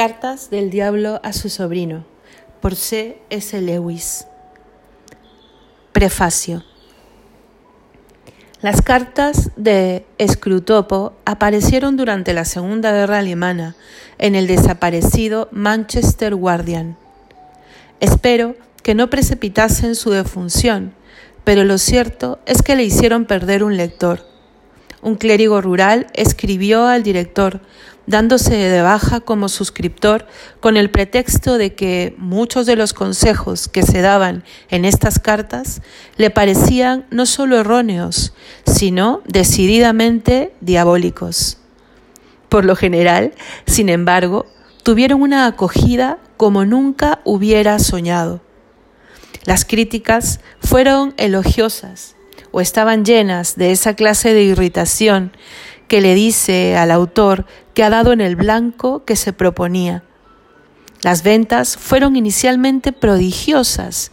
Cartas del Diablo a su sobrino, por C. S. Lewis. Prefacio. Las cartas de Scrutopo aparecieron durante la Segunda Guerra Alemana en el desaparecido Manchester Guardian. Espero que no precipitasen su defunción, pero lo cierto es que le hicieron perder un lector. Un clérigo rural escribió al director dándose de baja como suscriptor con el pretexto de que muchos de los consejos que se daban en estas cartas le parecían no solo erróneos, sino decididamente diabólicos. Por lo general, sin embargo, tuvieron una acogida como nunca hubiera soñado. Las críticas fueron elogiosas o estaban llenas de esa clase de irritación que le dice al autor ha dado en el blanco que se proponía. Las ventas fueron inicialmente prodigiosas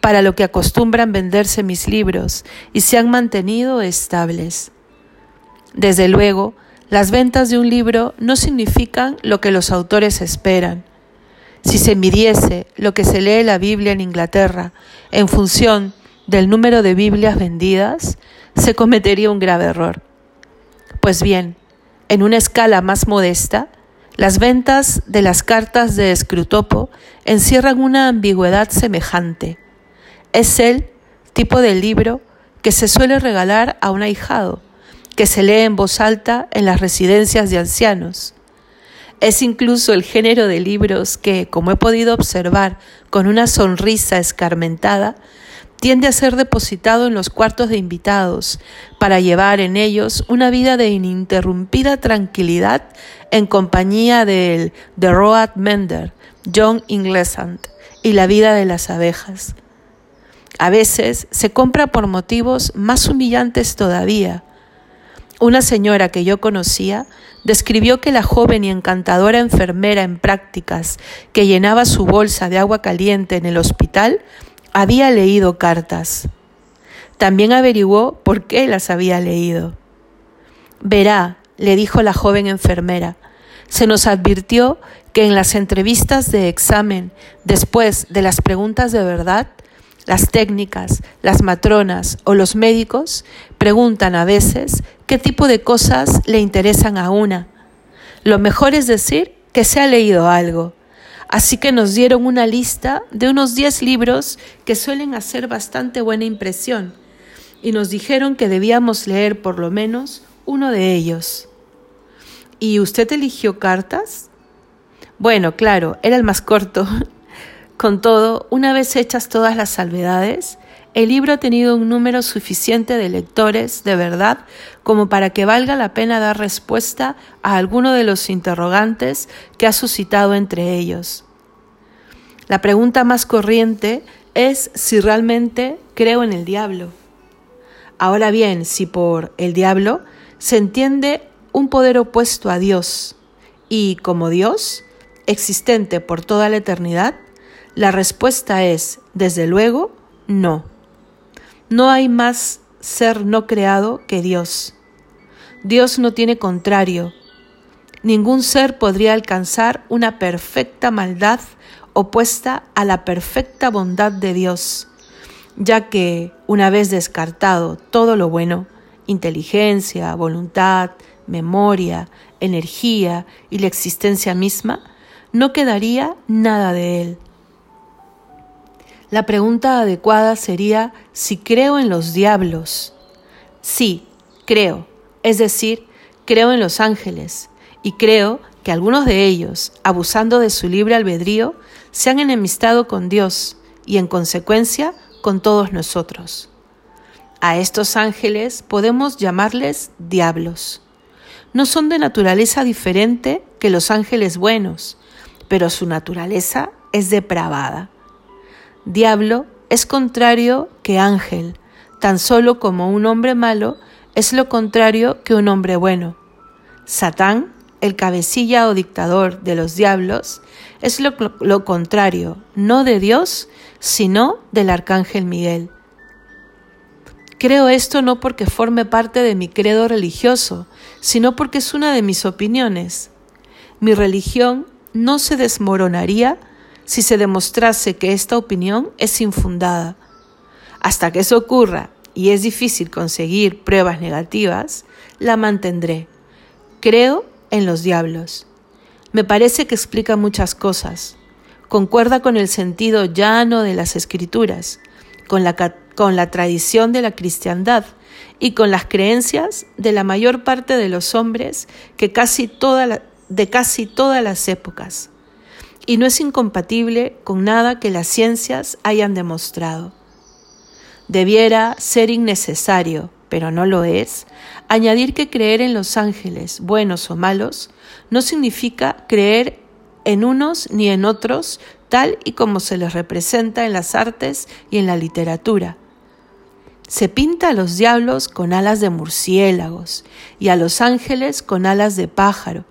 para lo que acostumbran venderse mis libros y se han mantenido estables. Desde luego, las ventas de un libro no significan lo que los autores esperan. Si se midiese lo que se lee la Biblia en Inglaterra en función del número de Biblias vendidas, se cometería un grave error. Pues bien, en una escala más modesta, las ventas de las cartas de Scrutopo encierran una ambigüedad semejante. Es el tipo de libro que se suele regalar a un ahijado, que se lee en voz alta en las residencias de ancianos. Es incluso el género de libros que, como he podido observar con una sonrisa escarmentada, tiende a ser depositado en los cuartos de invitados para llevar en ellos una vida de ininterrumpida tranquilidad en compañía del The Road Mender, John Inglesant y la vida de las abejas. A veces se compra por motivos más humillantes todavía. Una señora que yo conocía describió que la joven y encantadora enfermera en prácticas que llenaba su bolsa de agua caliente en el hospital había leído cartas. También averiguó por qué las había leído. Verá, le dijo la joven enfermera, se nos advirtió que en las entrevistas de examen, después de las preguntas de verdad, las técnicas, las matronas o los médicos preguntan a veces qué tipo de cosas le interesan a una. Lo mejor es decir que se ha leído algo Así que nos dieron una lista de unos 10 libros que suelen hacer bastante buena impresión y nos dijeron que debíamos leer por lo menos uno de ellos. ¿Y usted eligió cartas? Bueno, claro, era el más corto. Con todo, una vez hechas todas las salvedades, el libro ha tenido un número suficiente de lectores de verdad como para que valga la pena dar respuesta a alguno de los interrogantes que ha suscitado entre ellos. La pregunta más corriente es si realmente creo en el diablo. Ahora bien, si por el diablo se entiende un poder opuesto a Dios y como Dios, existente por toda la eternidad, la respuesta es, desde luego, no. No hay más ser no creado que Dios. Dios no tiene contrario. Ningún ser podría alcanzar una perfecta maldad opuesta a la perfecta bondad de Dios, ya que, una vez descartado todo lo bueno, inteligencia, voluntad, memoria, energía y la existencia misma, no quedaría nada de él. La pregunta adecuada sería si creo en los diablos. Sí, creo, es decir, creo en los ángeles, y creo que algunos de ellos, abusando de su libre albedrío, se han enemistado con Dios y en consecuencia con todos nosotros. A estos ángeles podemos llamarles diablos. No son de naturaleza diferente que los ángeles buenos, pero su naturaleza es depravada. Diablo es contrario que ángel, tan solo como un hombre malo es lo contrario que un hombre bueno. Satán, el cabecilla o dictador de los diablos, es lo, lo, contrario, no de Dios, sino del arcángel Miguel. Creo esto no porque forme parte de mi credo religioso, sino porque es una de mis opiniones. Mi religión no se desmoronaría si se demostrase que esta opinión es infundada. Hasta que eso ocurra y es difícil conseguir pruebas negativas, la mantendré. Creo en los diablos. Me parece que explica muchas cosas. Concuerda con el sentido llano de las escrituras, con la, con la tradición de la cristiandad y con las creencias de la mayor parte de los hombres que casi toda de casi todas las épocas. Y no es incompatible con nada que las ciencias hayan demostrado. Debiera ser innecesario, pero no lo es, añadir que creer en los ángeles, buenos o malos, no significa creer en unos ni en otros, tal y como se les representa en las artes y en la literatura. Se pinta a los diablos con alas de murciélagos y a los ángeles con alas de pájaro,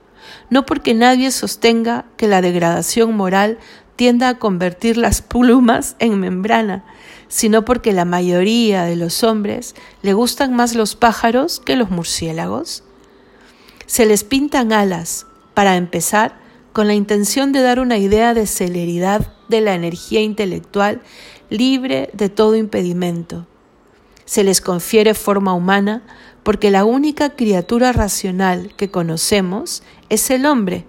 no porque nadie sostenga que la degradación moral tienda a convertir las plumas en membrana, sino porque la mayoría de los hombres le gustan más los pájaros que los murciélagos. Se les pintan alas, para empezar, con la intención de dar una idea de celeridad de la energía intelectual libre de todo impedimento. Se les confiere forma humana porque la única criatura racional que conocemos es el hombre.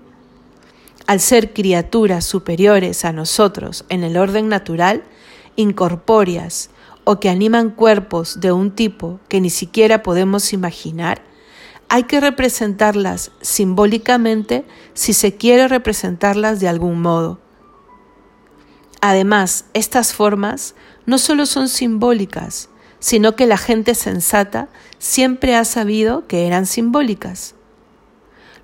Al ser criaturas superiores a nosotros en el orden natural, incorpóreas o que animan cuerpos de un tipo que ni siquiera podemos imaginar, hay que representarlas simbólicamente si se quiere representarlas de algún modo. Además, estas formas no solo son simbólicas, sino que la gente sensata siempre ha sabido que eran simbólicas.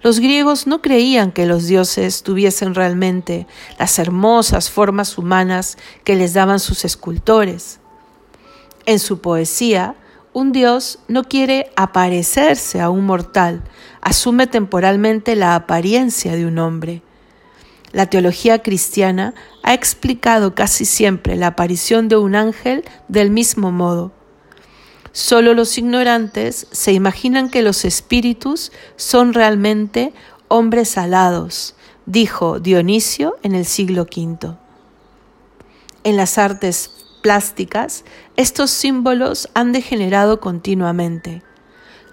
Los griegos no creían que los dioses tuviesen realmente las hermosas formas humanas que les daban sus escultores. En su poesía, un dios no quiere aparecerse a un mortal, asume temporalmente la apariencia de un hombre. La teología cristiana ha explicado casi siempre la aparición de un ángel del mismo modo. Solo los ignorantes se imaginan que los espíritus son realmente hombres alados, dijo Dionisio en el siglo V. En las artes plásticas, estos símbolos han degenerado continuamente.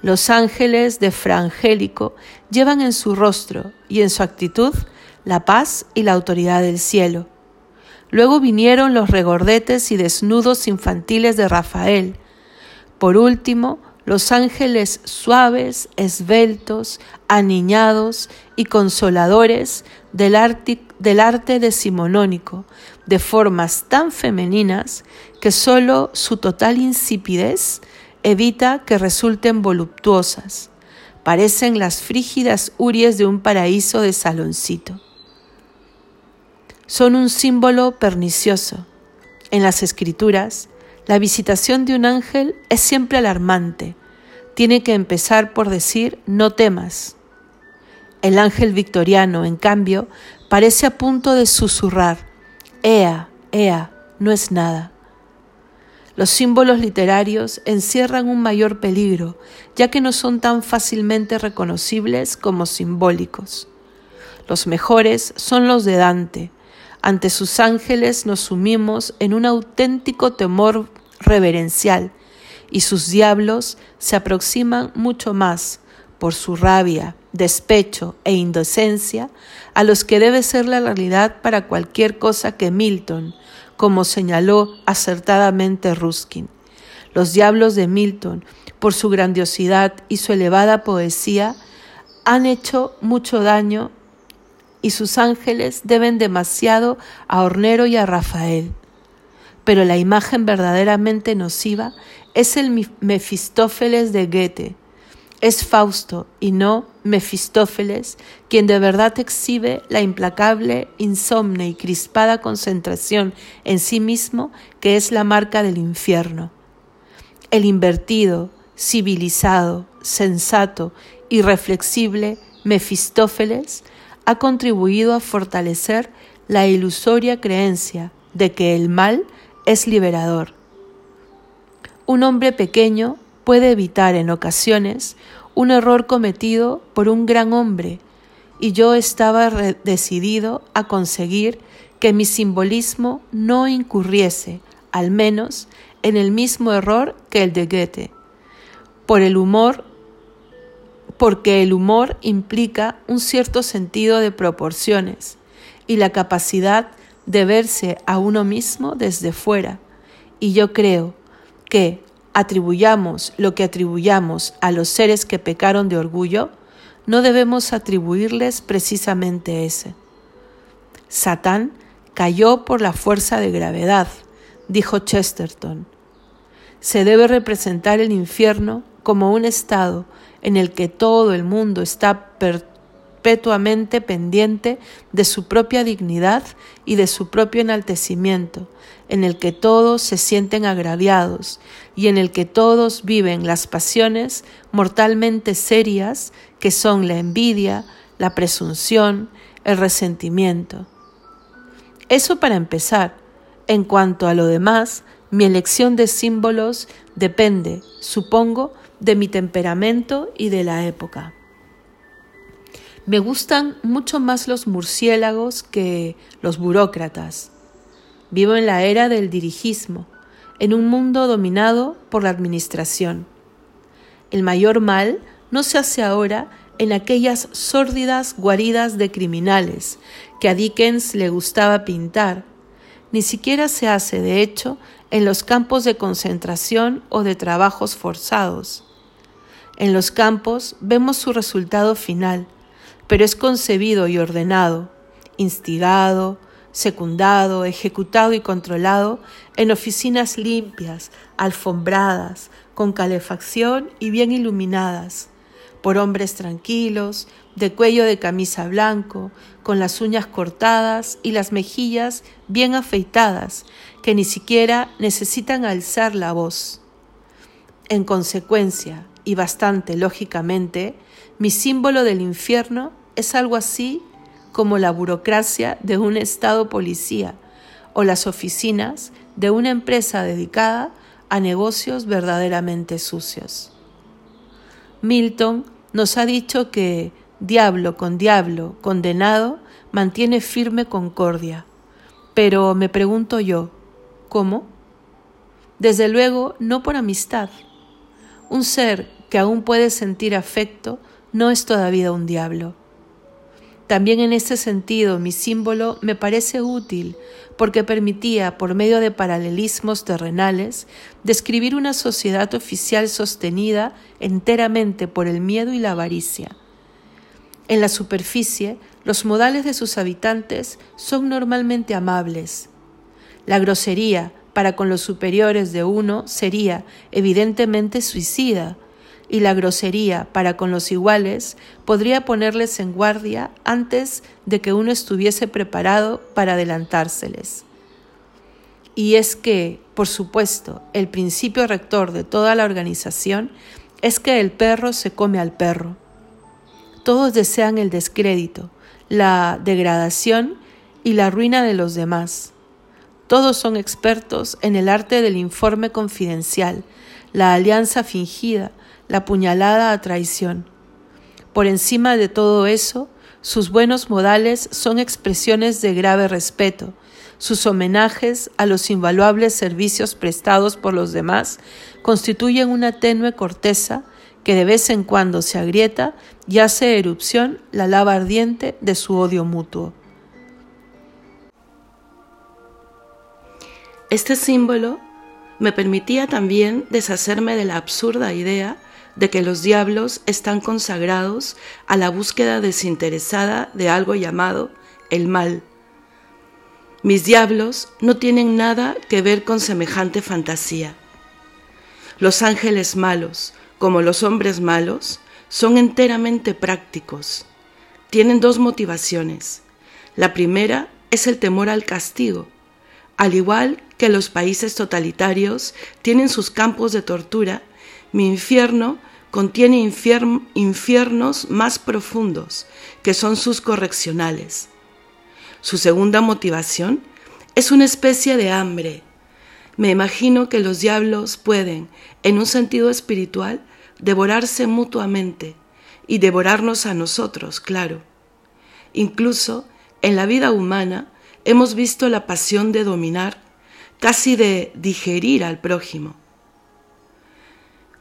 Los ángeles de Frangélico llevan en su rostro y en su actitud la paz y la autoridad del cielo. Luego vinieron los regordetes y desnudos infantiles de Rafael, por último, los ángeles suaves, esbeltos, aniñados y consoladores del arte, del decimonónico, de formas tan femeninas que sólo su total insipidez evita que resulten voluptuosas. Parecen las frígidas uries de un paraíso de saloncito. Son un símbolo pernicioso. En las escrituras, la visitación de un ángel es siempre alarmante. Tiene que empezar por decir no temas. El ángel victoriano, en cambio, parece a punto de susurrar, Ea, Ea, no es nada. Los símbolos literarios encierran un mayor peligro, ya que no son tan fácilmente reconocibles como simbólicos. Los mejores son los de Dante. Ante sus ángeles nos sumimos en un auténtico temor reverencial, y sus diablos se aproximan mucho más por su rabia, despecho e indecencia a los que debe ser la realidad para cualquier cosa que Milton, como señaló acertadamente Ruskin. Los diablos de Milton, por su grandiosidad y su elevada poesía, han hecho mucho daño y sus ángeles deben demasiado a Hornero y a Rafael pero la imagen verdaderamente nociva es el Mefistófeles de Goethe. Es Fausto y no Mefistófeles quien de verdad exhibe la implacable, insomne y crispada concentración en sí mismo que es la marca del infierno. El invertido, civilizado, sensato y reflexible Mefistófeles ha contribuido a fortalecer la ilusoria creencia de que el mal es liberador. Un hombre pequeño puede evitar en ocasiones un error cometido por un gran hombre y yo estaba decidido a conseguir que mi simbolismo no incurriese, al menos, en el mismo error que el de Goethe. Por el humor, porque el humor implica un cierto sentido de proporciones y la capacidad de verse a uno mismo desde fuera. Y yo creo que atribuyamos lo que atribuyamos a los seres que pecaron de orgullo, no debemos atribuirles precisamente ese. Satán cayó por la fuerza de gravedad, dijo Chesterton. Se debe representar el infierno como un estado en el que todo el mundo está perpetuamente pendiente de su propia dignidad y de su propio enaltecimiento, en el que todos se sienten agraviados y en el que todos viven las pasiones mortalmente serias que son la envidia, la presunción, el resentimiento. Eso para empezar. En cuanto a lo demás, mi elección de símbolos depende, supongo, de mi temperamento y de la época. Me gustan mucho más los murciélagos que los burócratas. Vivo en la era del dirigismo, en un mundo dominado por la administración. El mayor mal no se hace ahora en aquellas sórdidas guaridas de criminales que a Dickens le gustaba pintar, ni siquiera se hace, de hecho, en los campos de concentración o de trabajos forzados. En los campos vemos su resultado final, pero es concebido y ordenado, instigado, secundado, ejecutado y controlado en oficinas limpias, alfombradas, con calefacción y bien iluminadas, por hombres tranquilos, de cuello de camisa blanco, con las uñas cortadas y las mejillas bien afeitadas, que ni siquiera necesitan alzar la voz. En consecuencia, y bastante lógicamente, mi símbolo del infierno es algo así como la burocracia de un Estado policía o las oficinas de una empresa dedicada a negocios verdaderamente sucios. Milton nos ha dicho que diablo con diablo condenado mantiene firme concordia. Pero me pregunto yo, ¿cómo? Desde luego, no por amistad. Un ser que aún puede sentir afecto no es todavía un diablo. También en ese sentido mi símbolo me parece útil porque permitía, por medio de paralelismos terrenales, describir una sociedad oficial sostenida enteramente por el miedo y la avaricia. En la superficie, los modales de sus habitantes son normalmente amables. La grosería para con los superiores de uno sería evidentemente suicida, y la grosería para con los iguales podría ponerles en guardia antes de que uno estuviese preparado para adelantárseles. Y es que, por supuesto, el principio rector de toda la organización es que el perro se come al perro. Todos desean el descrédito, la degradación y la ruina de los demás. Todos son expertos en el arte del informe confidencial, la alianza fingida, la puñalada a traición. Por encima de todo eso, sus buenos modales son expresiones de grave respeto, sus homenajes a los invaluables servicios prestados por los demás constituyen una tenue corteza que de vez en cuando se agrieta y hace erupción la lava ardiente de su odio mutuo. Este símbolo me permitía también deshacerme de la absurda idea de que los diablos están consagrados a la búsqueda desinteresada de algo llamado el mal. Mis diablos no tienen nada que ver con semejante fantasía. Los ángeles malos, como los hombres malos, son enteramente prácticos. Tienen dos motivaciones. La primera es el temor al castigo. Al igual que los países totalitarios tienen sus campos de tortura, mi infierno contiene infiernos más profundos, que son sus correccionales. Su segunda motivación es una especie de hambre. Me imagino que los diablos pueden, en un sentido espiritual, devorarse mutuamente y devorarnos a nosotros, claro. incluso en la vida humana, hemos visto la pasión de dominar, casi de digerir al prójimo,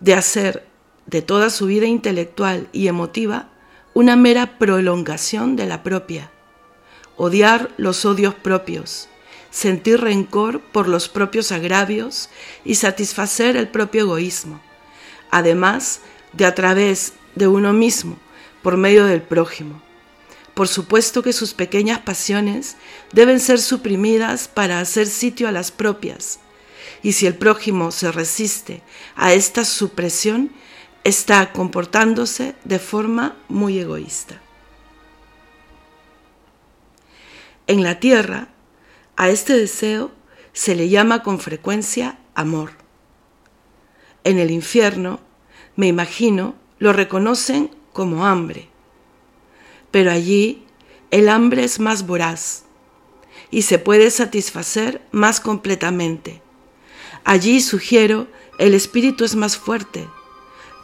de hacer de toda su vida intelectual y emotiva una mera prolongación de la propia, odiar los odios propios, sentir rencor por los propios agravios y satisfacer el propio egoísmo, además de a través de uno mismo, por medio del prójimo. Por supuesto que sus pequeñas pasiones deben ser suprimidas para hacer sitio a las propias, y si el prójimo se resiste a esta supresión, está comportándose de forma muy egoísta. En la tierra, a este deseo se le llama con frecuencia amor. En el infierno, me imagino, lo reconocen como hambre. Pero allí el hambre es más voraz y se puede satisfacer más completamente. Allí, sugiero, el espíritu es más fuerte.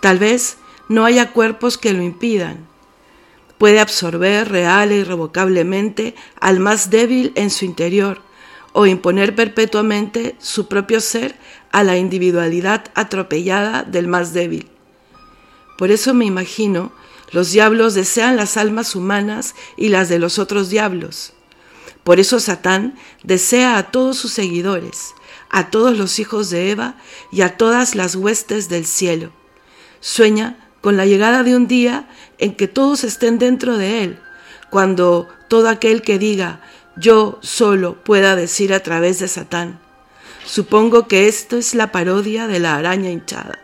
Tal vez no haya cuerpos que lo impidan, puede absorber real e irrevocablemente al más débil en su interior o imponer perpetuamente su propio ser a la individualidad atropellada del más débil. Por eso me imagino, los diablos desean las almas humanas y las de los otros diablos. Por eso Satán desea a todos sus seguidores, a todos los hijos de Eva y a todas las huestes del cielo. Sueña con la llegada de un día en que todos estén dentro de Él, cuando todo aquel que diga yo solo pueda decir a través de Satán. Supongo que esto es la parodia de la araña hinchada,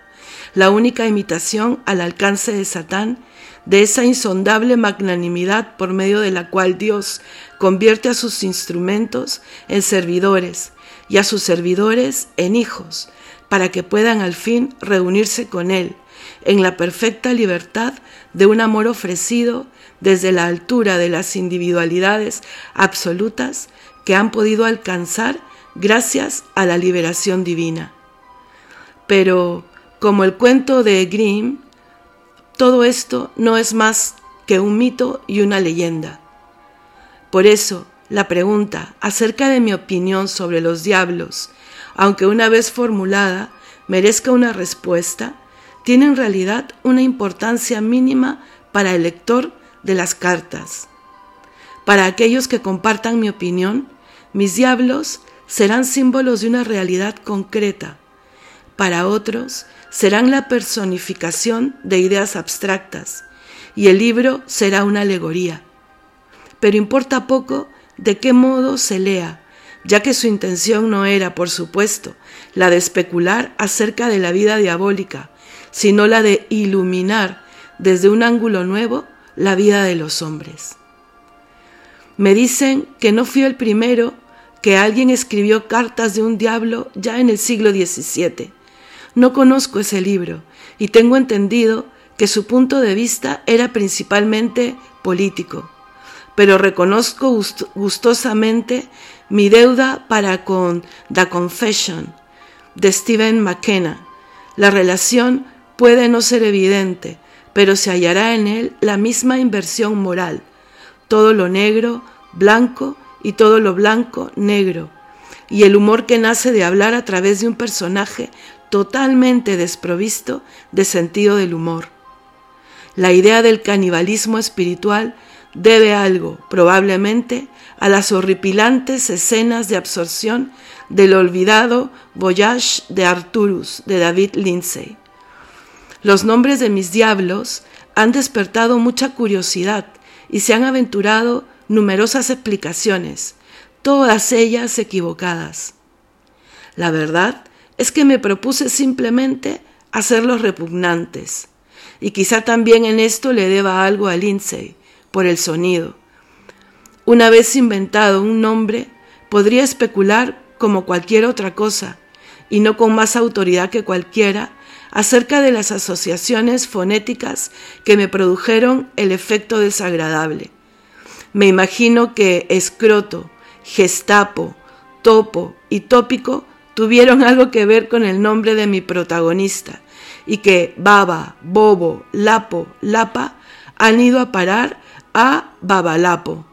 la única imitación al alcance de Satán de esa insondable magnanimidad por medio de la cual Dios convierte a sus instrumentos en servidores y a sus servidores en hijos, para que puedan al fin reunirse con Él en la perfecta libertad de un amor ofrecido desde la altura de las individualidades absolutas que han podido alcanzar gracias a la liberación divina. Pero, como el cuento de Grimm, todo esto no es más que un mito y una leyenda. Por eso, la pregunta acerca de mi opinión sobre los diablos, aunque una vez formulada merezca una respuesta, tiene en realidad una importancia mínima para el lector de las cartas. Para aquellos que compartan mi opinión, mis diablos serán símbolos de una realidad concreta. Para otros, serán la personificación de ideas abstractas, y el libro será una alegoría. Pero importa poco de qué modo se lea, ya que su intención no era, por supuesto, la de especular acerca de la vida diabólica, sino la de iluminar desde un ángulo nuevo la vida de los hombres. Me dicen que no fui el primero que alguien escribió cartas de un diablo ya en el siglo XVII. No conozco ese libro y tengo entendido que su punto de vista era principalmente político, pero reconozco gustosamente mi deuda para con The Confession de Stephen McKenna, la relación puede no ser evidente, pero se hallará en él la misma inversión moral, todo lo negro, blanco y todo lo blanco, negro, y el humor que nace de hablar a través de un personaje totalmente desprovisto de sentido del humor. La idea del canibalismo espiritual debe algo, probablemente, a las horripilantes escenas de absorción del olvidado Voyage de Arturus de David Lindsay. Los nombres de mis diablos han despertado mucha curiosidad y se han aventurado numerosas explicaciones, todas ellas equivocadas. La verdad es que me propuse simplemente hacerlos repugnantes, y quizá también en esto le deba algo a Lindsay, por el sonido. Una vez inventado un nombre, podría especular como cualquier otra cosa, y no con más autoridad que cualquiera, acerca de las asociaciones fonéticas que me produjeron el efecto desagradable. Me imagino que escroto, gestapo, topo y tópico tuvieron algo que ver con el nombre de mi protagonista y que baba, bobo, lapo, lapa han ido a parar a Babalapo.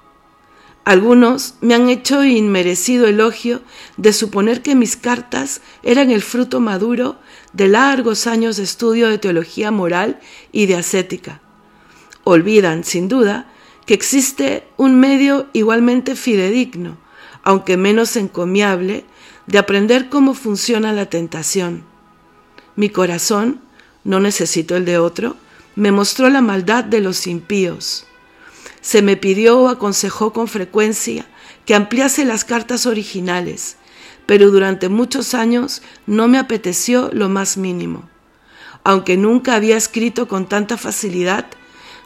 Algunos me han hecho inmerecido elogio de suponer que mis cartas eran el fruto maduro de largos años de estudio de teología moral y de ascética. Olvidan, sin duda, que existe un medio igualmente fidedigno, aunque menos encomiable, de aprender cómo funciona la tentación. Mi corazón, no necesito el de otro, me mostró la maldad de los impíos se me pidió o aconsejó con frecuencia que ampliase las cartas originales, pero durante muchos años no me apeteció lo más mínimo. Aunque nunca había escrito con tanta facilidad,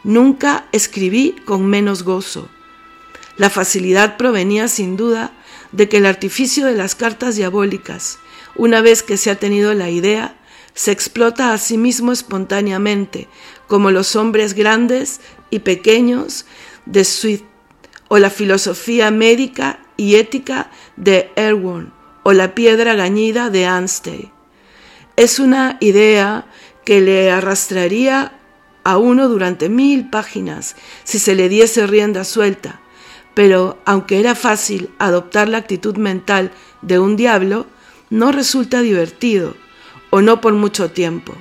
nunca escribí con menos gozo. La facilidad provenía sin duda de que el artificio de las cartas diabólicas, una vez que se ha tenido la idea, se explota a sí mismo espontáneamente, como los hombres grandes y pequeños de Swift, o la filosofía médica y ética de Erwin, o la piedra gañida de Anstey. Es una idea que le arrastraría a uno durante mil páginas si se le diese rienda suelta, pero aunque era fácil adoptar la actitud mental de un diablo, no resulta divertido, o no por mucho tiempo.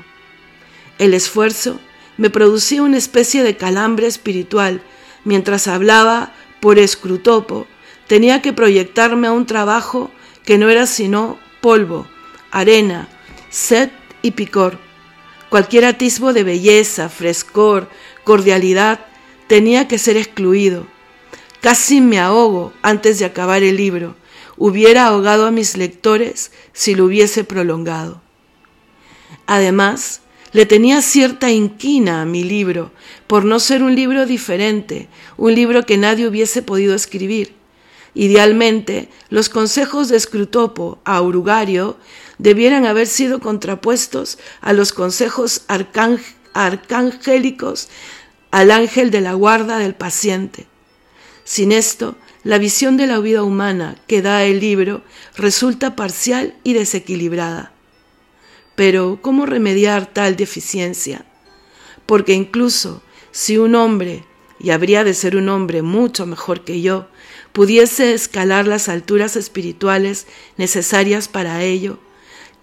El esfuerzo me producía una especie de calambre espiritual mientras hablaba por escrutopo, tenía que proyectarme a un trabajo que no era sino polvo, arena, sed y picor. Cualquier atisbo de belleza, frescor, cordialidad tenía que ser excluido. Casi me ahogo antes de acabar el libro. Hubiera ahogado a mis lectores si lo hubiese prolongado. Además, le tenía cierta inquina a mi libro, por no ser un libro diferente, un libro que nadie hubiese podido escribir. Idealmente, los consejos de Scrutopo a Urugario debieran haber sido contrapuestos a los consejos arcangélicos al ángel de la guarda del paciente. Sin esto, la visión de la vida humana que da el libro resulta parcial y desequilibrada. Pero, ¿cómo remediar tal deficiencia? Porque incluso si un hombre, y habría de ser un hombre mucho mejor que yo, pudiese escalar las alturas espirituales necesarias para ello,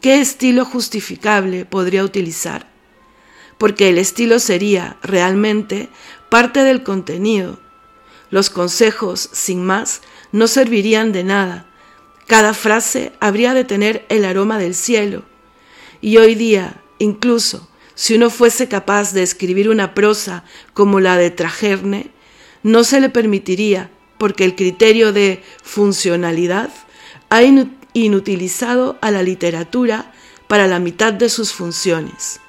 ¿qué estilo justificable podría utilizar? Porque el estilo sería, realmente, parte del contenido. Los consejos, sin más, no servirían de nada. Cada frase habría de tener el aroma del cielo y hoy día, incluso, si uno fuese capaz de escribir una prosa como la de Trajerne, no se le permitiría, porque el criterio de funcionalidad ha inutilizado a la literatura para la mitad de sus funciones.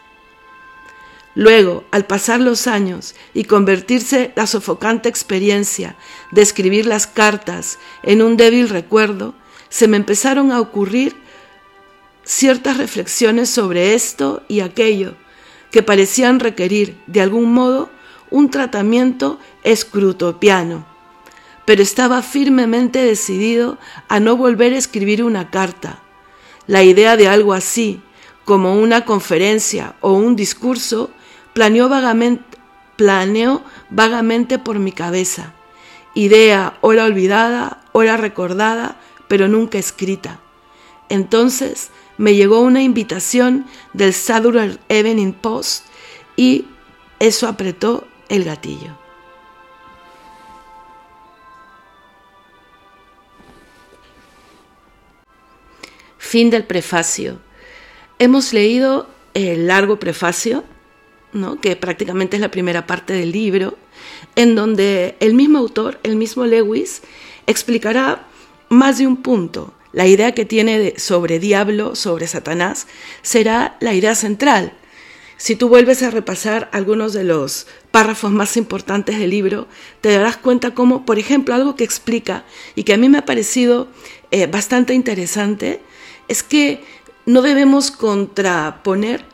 Luego, al pasar los años y convertirse la sofocante experiencia de escribir las cartas en un débil recuerdo, se me empezaron a ocurrir ciertas reflexiones sobre esto y aquello que parecían requerir, de algún modo, un tratamiento escrutopiano. Pero estaba firmemente decidido a no volver a escribir una carta. La idea de algo así, como una conferencia o un discurso, planeó vagamente, planeó vagamente por mi cabeza. Idea ora olvidada, ora recordada, pero nunca escrita. Entonces me llegó una invitación del Saturday Evening Post y eso apretó el gatillo. Fin del prefacio. Hemos leído el largo prefacio, ¿no? que prácticamente es la primera parte del libro, en donde el mismo autor, el mismo Lewis, explicará más de un punto la idea que tiene sobre diablo, sobre Satanás, será la idea central. Si tú vuelves a repasar algunos de los párrafos más importantes del libro, te darás cuenta cómo, por ejemplo, algo que explica y que a mí me ha parecido eh, bastante interesante, es que no debemos contraponer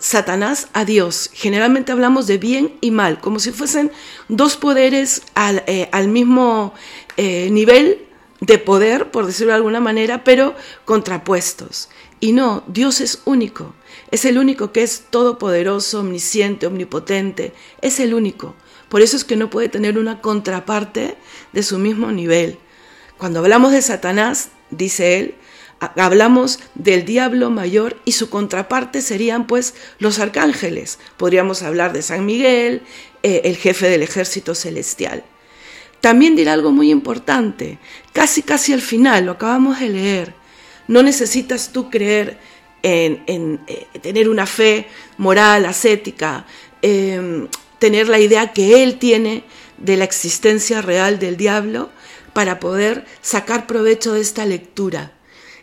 Satanás a Dios. Generalmente hablamos de bien y mal, como si fuesen dos poderes al, eh, mismo eh, nivel de poder, por decirlo de alguna manera, pero contrapuestos. Y no, Dios es único, es el único que es todopoderoso, omnisciente, omnipotente, es el único. Por eso es que no puede tener una contraparte de su mismo nivel. Cuando hablamos de Satanás, dice él, hablamos del diablo mayor y su contraparte serían pues los arcángeles. Podríamos hablar de San Miguel, eh, el jefe del ejército celestial. También dirá algo muy importante, casi casi al final, lo acabamos de leer. No necesitas tú creer en, eh, tener una fe moral, ascética, em, tener la idea que él tiene de la existencia real del diablo para poder sacar provecho de esta lectura.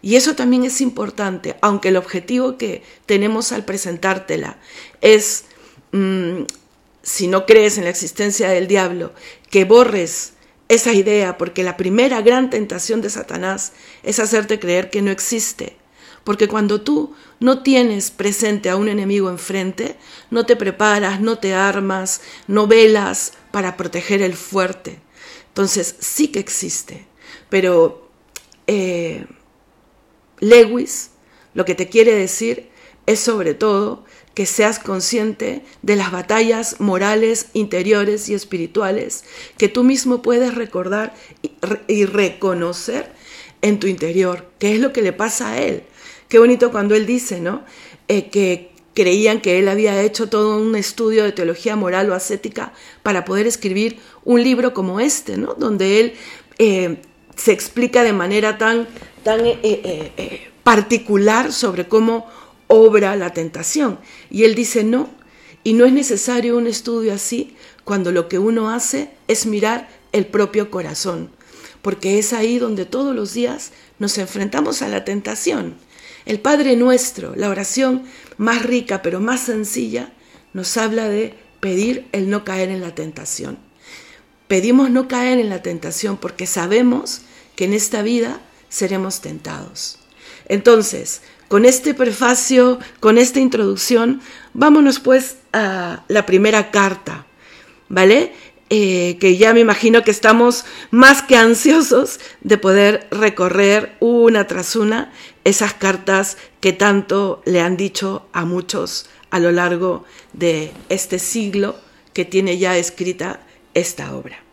Y eso también es importante, aunque el objetivo que tenemos al presentártela es, mm, si no crees en la existencia del diablo, que borres esa idea, porque la primera gran tentación de Satanás es hacerte creer que no existe. Porque cuando tú no tienes presente a un enemigo enfrente, no te preparas, no te armas, no velas para proteger el fuerte. Entonces sí que existe. Pero eh, Lewis lo que te quiere decir es sobre todo que seas consciente de las batallas morales, interiores y espirituales que tú mismo puedes recordar y, reconocer en tu interior, que es lo que le pasa a él. Qué bonito cuando él dice, ¿no? Eh, que creían que él había hecho todo un estudio de teología moral o ascética para poder escribir un libro como este, ¿no? Donde él eh, se explica de manera tan, tan eh, particular sobre cómo obra la tentación. Y él dice, no, y no es necesario un estudio así cuando lo que uno hace es mirar el propio corazón, porque es ahí donde todos los días nos enfrentamos a la tentación. El Padre nuestro, la oración más rica pero más sencilla, nos habla de pedir el no caer en la tentación. Pedimos no caer en la tentación porque sabemos que en esta vida seremos tentados. Entonces, con este prefacio, con esta introducción, vámonos pues a la primera carta, ¿vale? Eh, que ya me imagino que estamos más que ansiosos de poder recorrer una tras una esas cartas que tanto le han dicho a muchos a lo largo de este siglo que tiene ya escrita esta obra.